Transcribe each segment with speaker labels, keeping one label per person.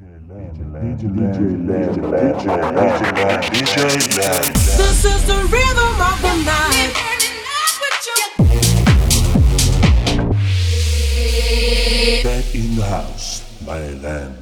Speaker 1: This is the rhythm of the night.
Speaker 2: Back in the house, my land.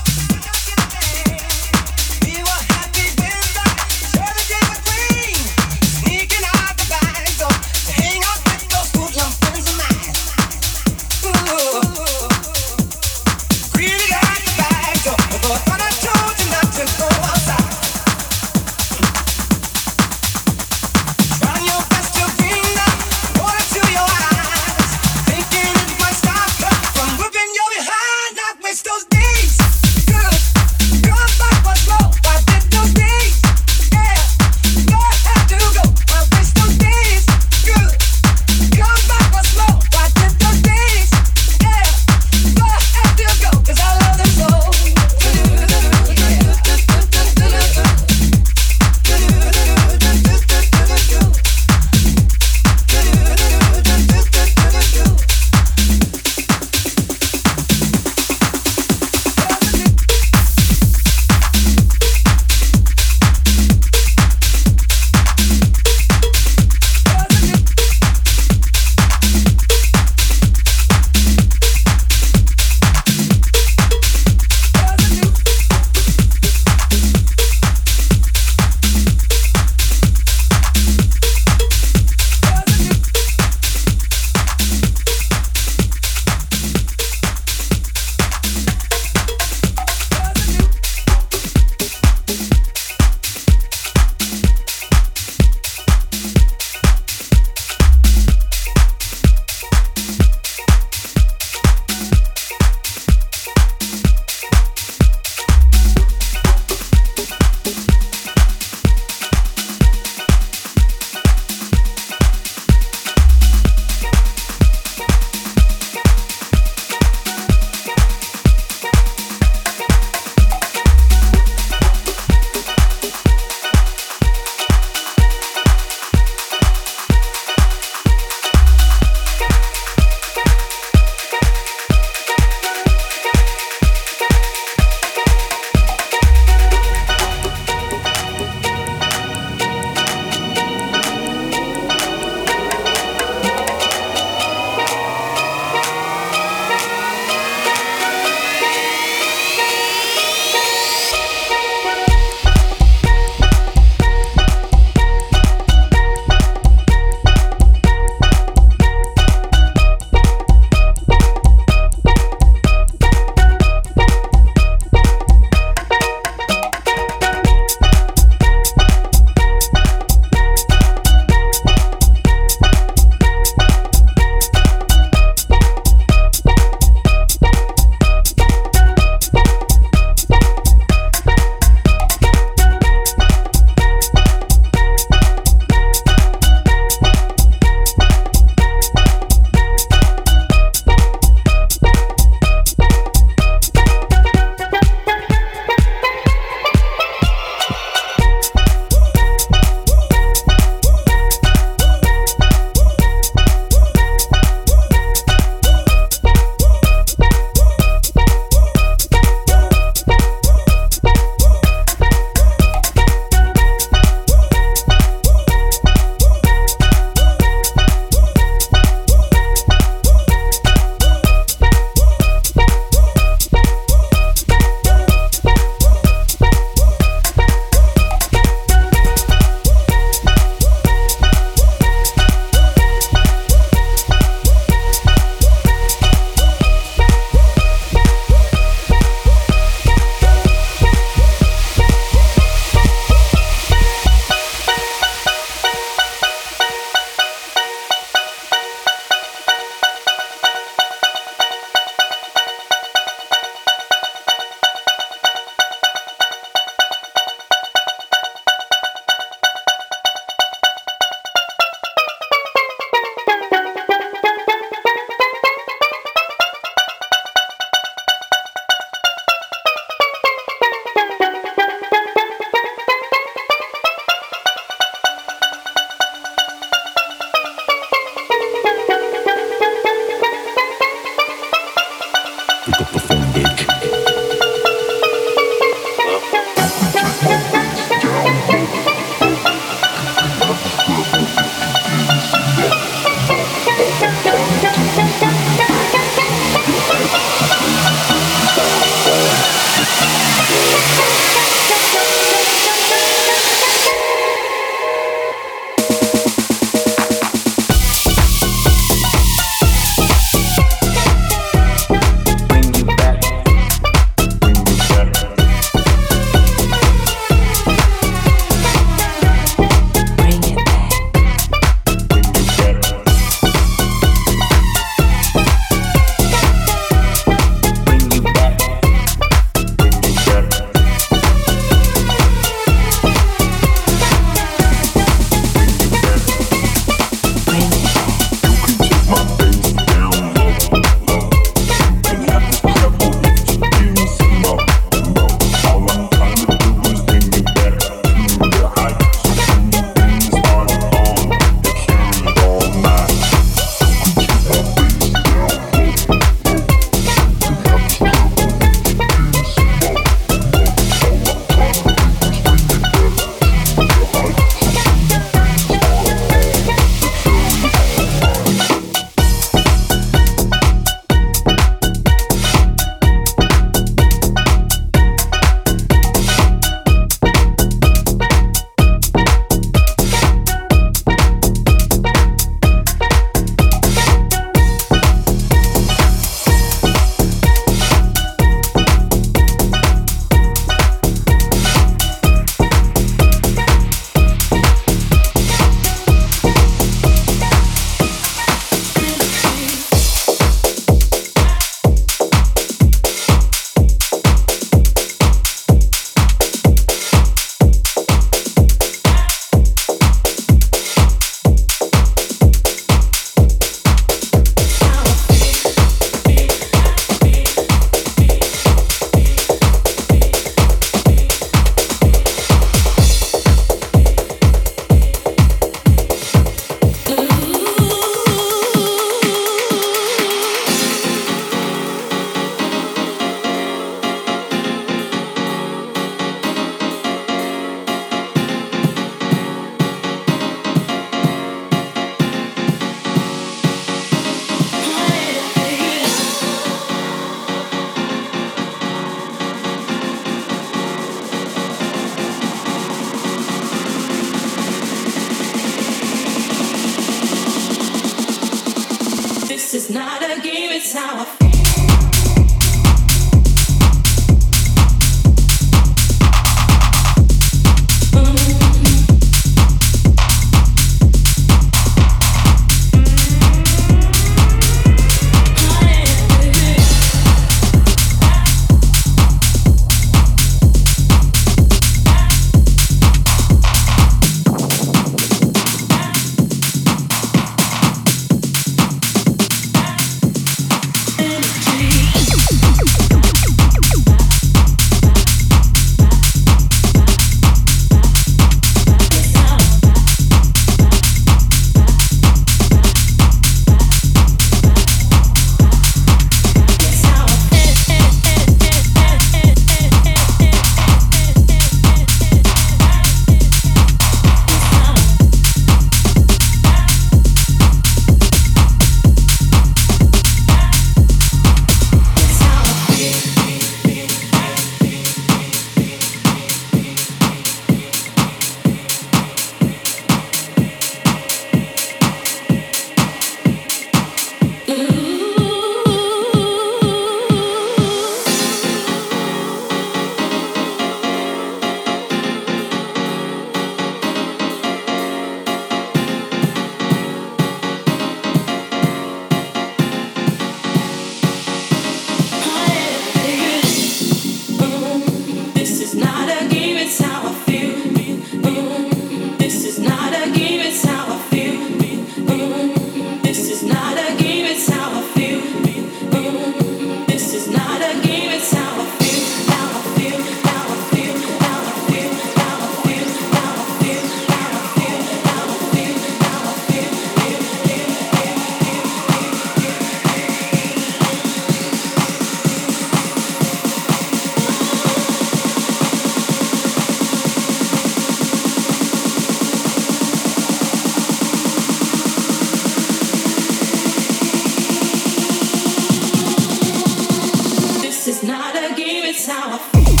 Speaker 1: how
Speaker 3: I feel.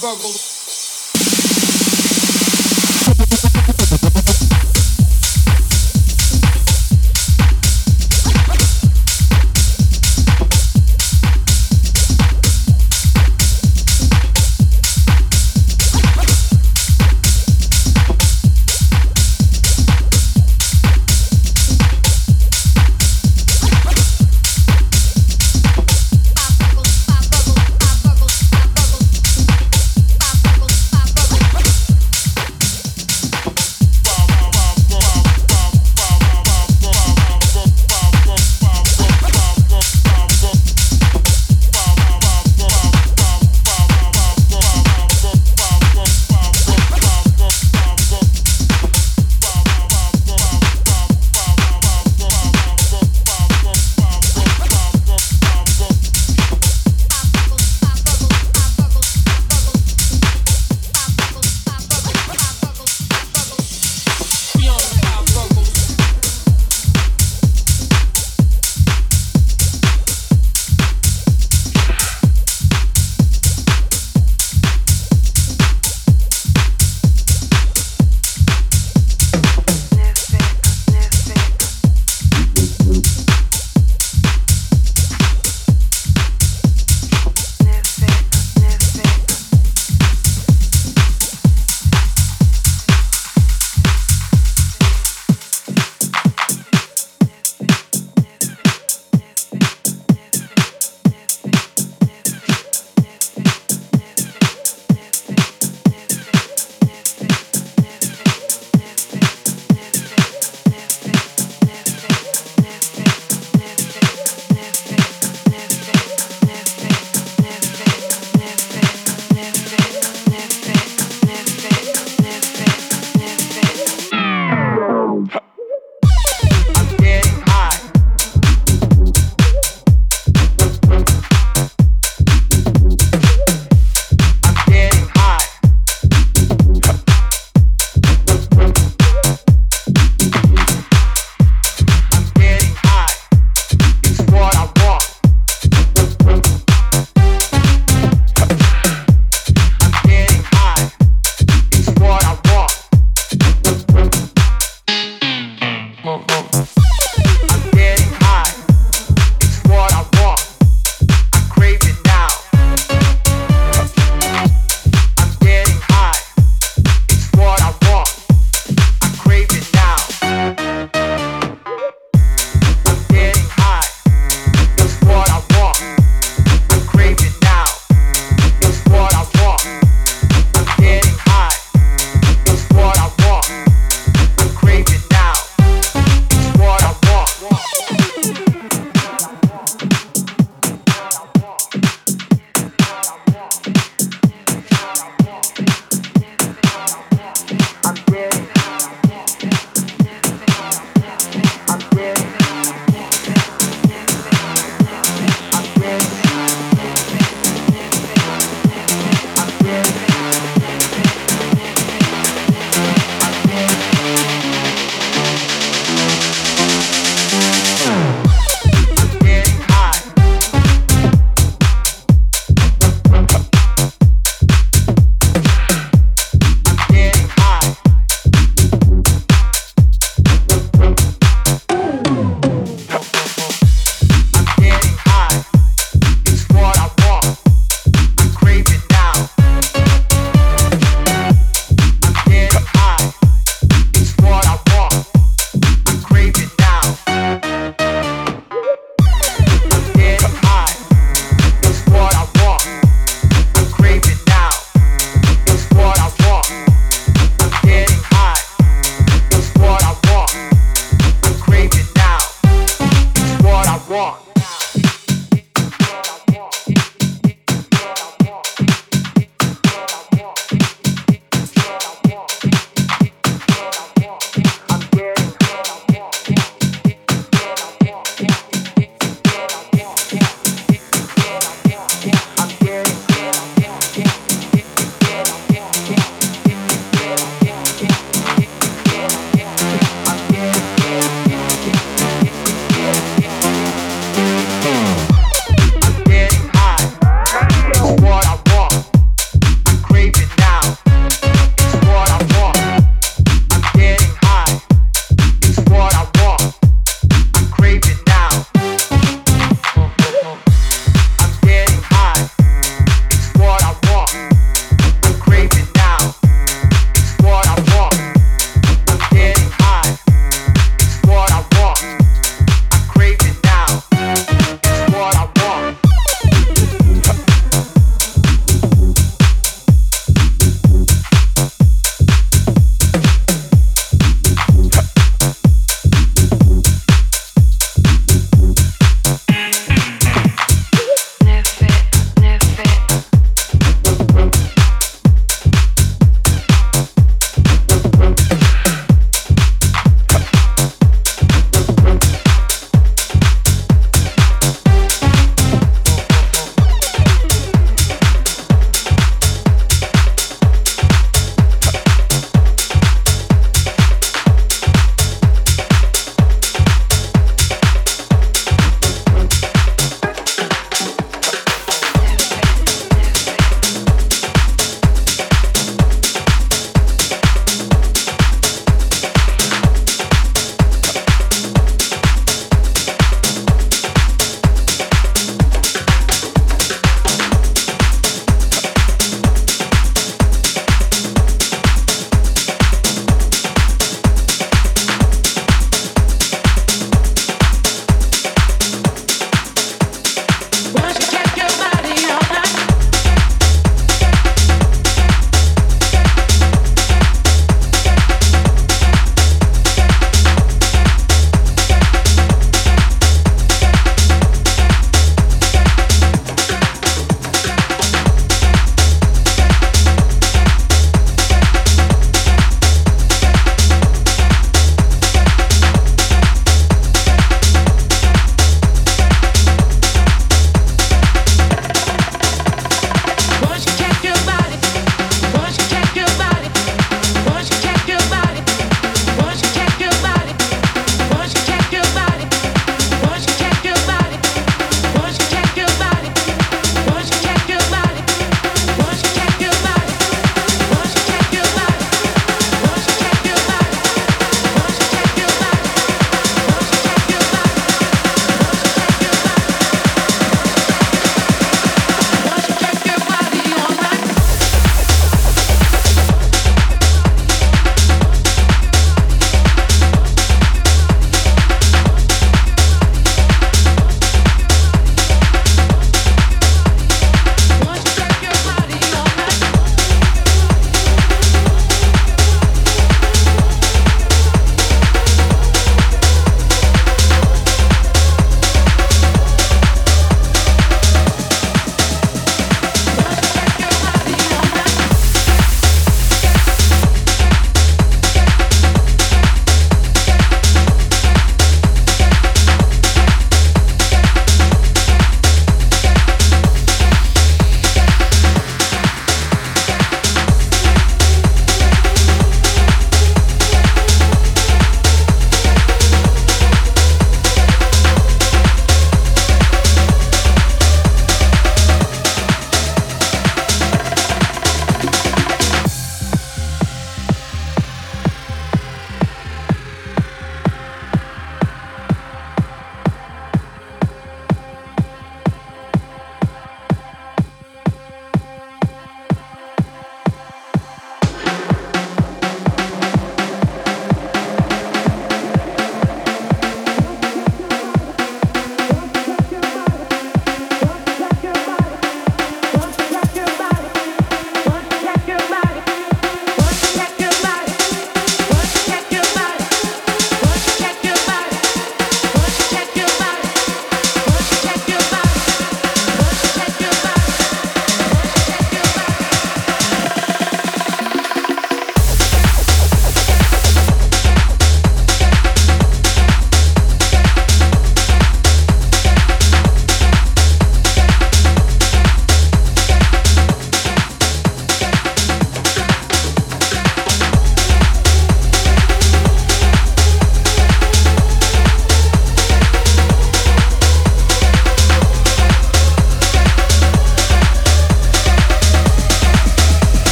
Speaker 3: Beyond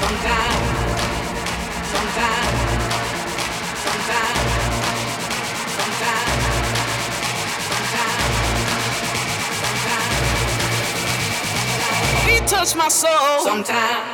Speaker 4: sometimes, sometimes, sometimes, sometimes, sometimes, beat touch my soul. Sometimes.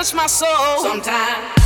Speaker 4: touch my soul. Sometimes.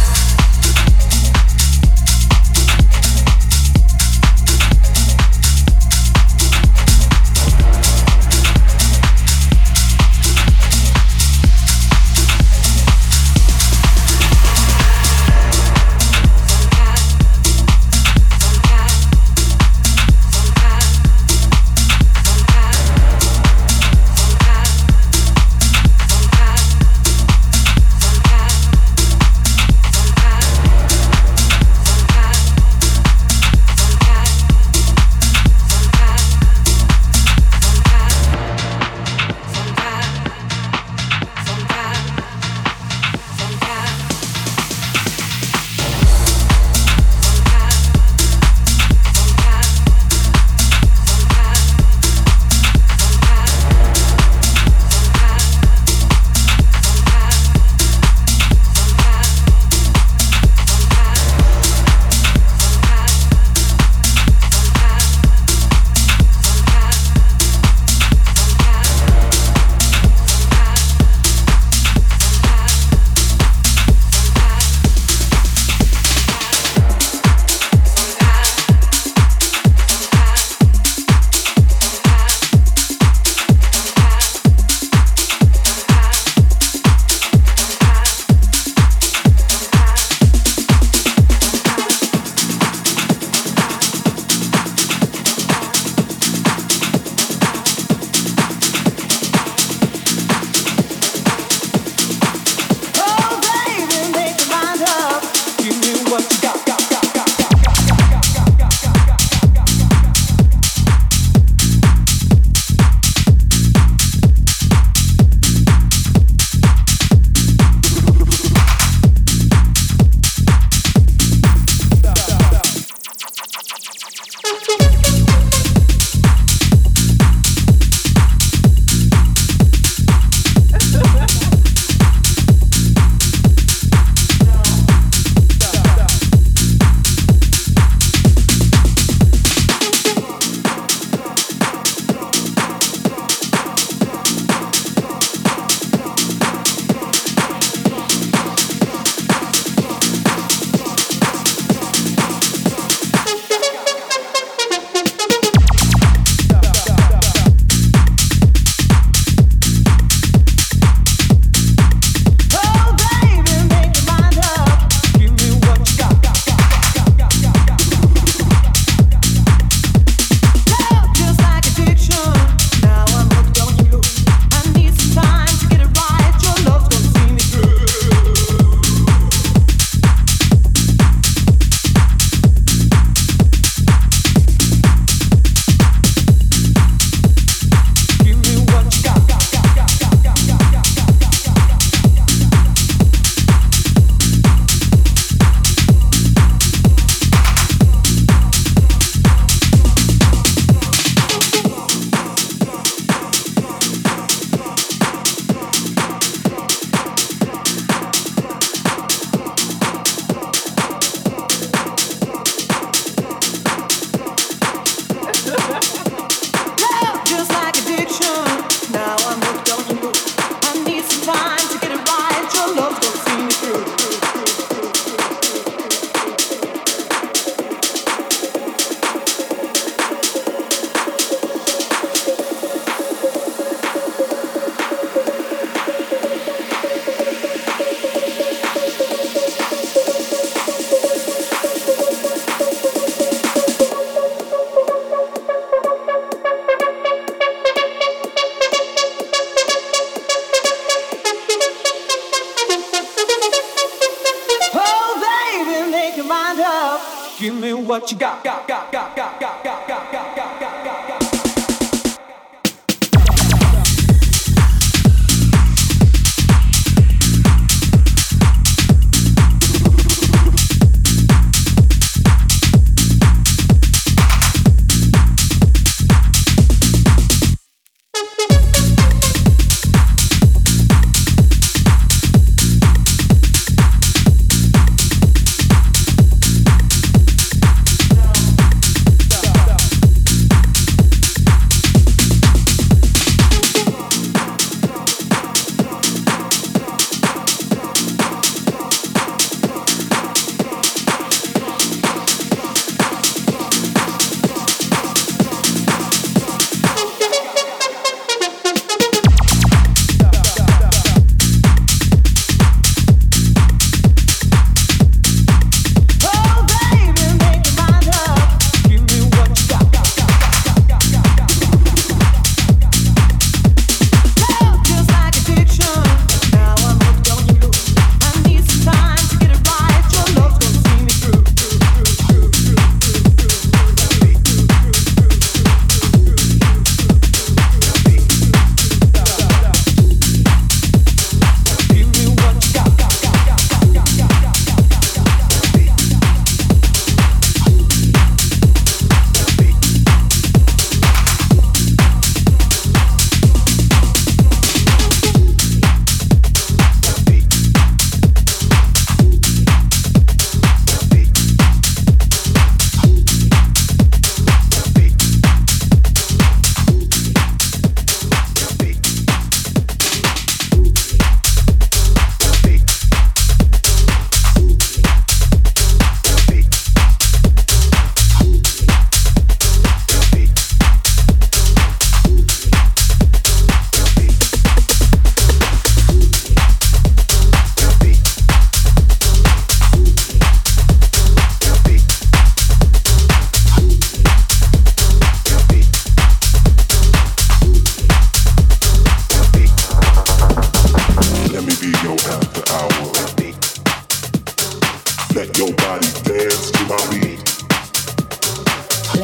Speaker 5: Let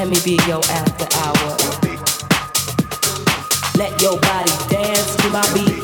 Speaker 5: me be your after hour. Let your body dance to my beat.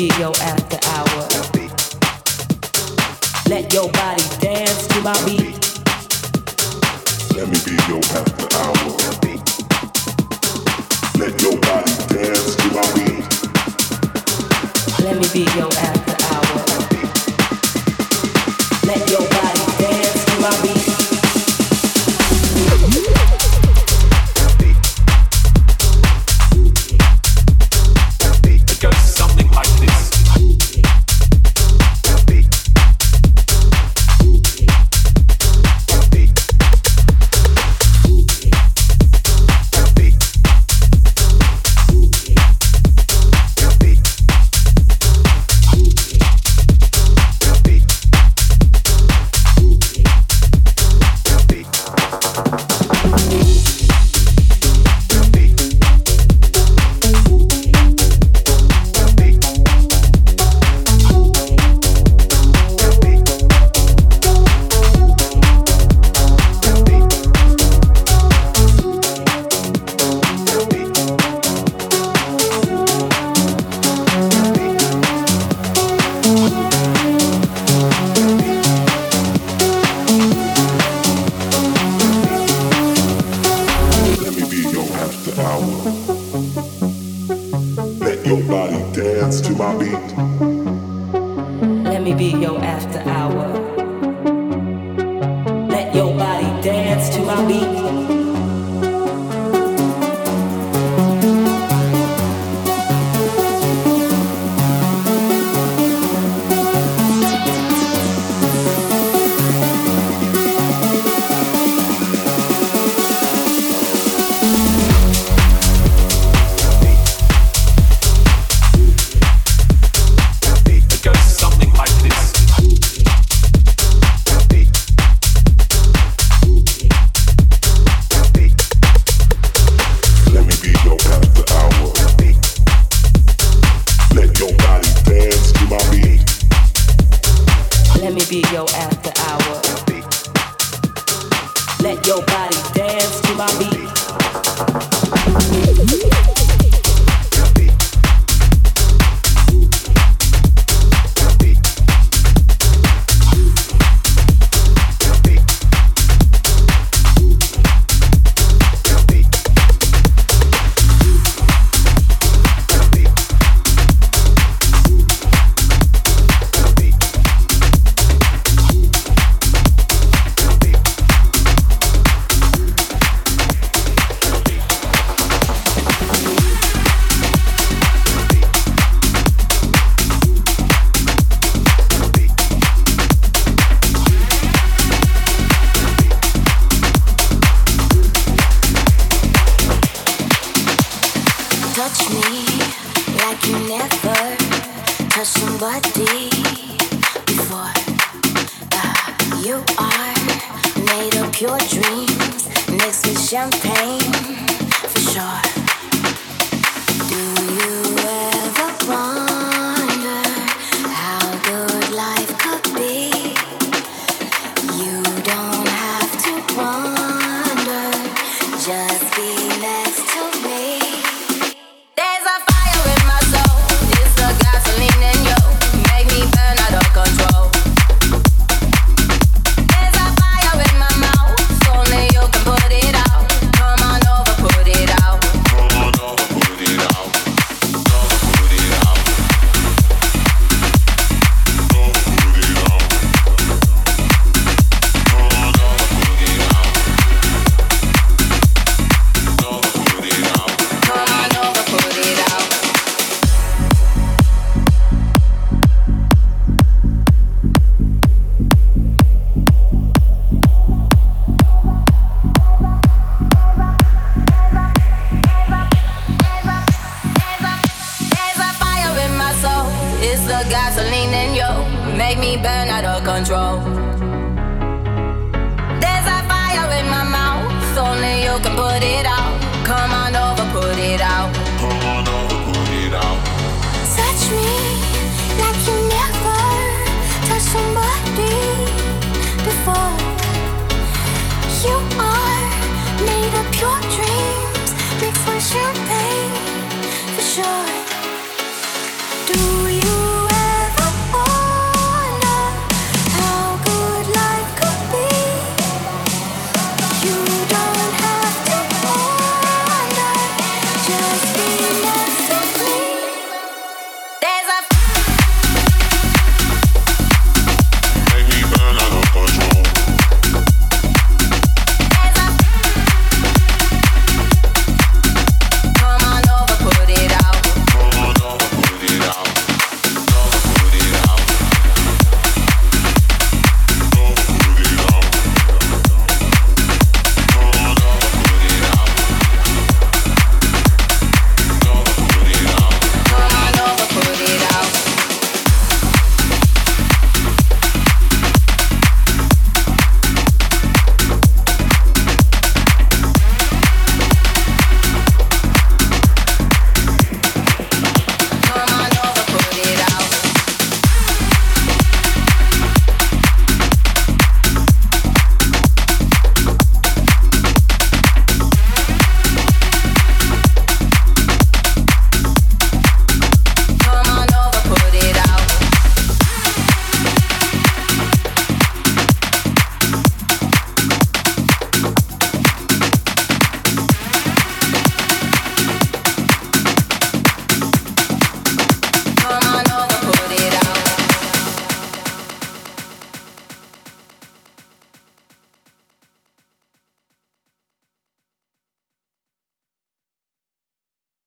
Speaker 5: be your after hour. Let your body dance to my beat.
Speaker 6: Let me be your after hour. Let your body dance to my beat.
Speaker 7: Let me be your after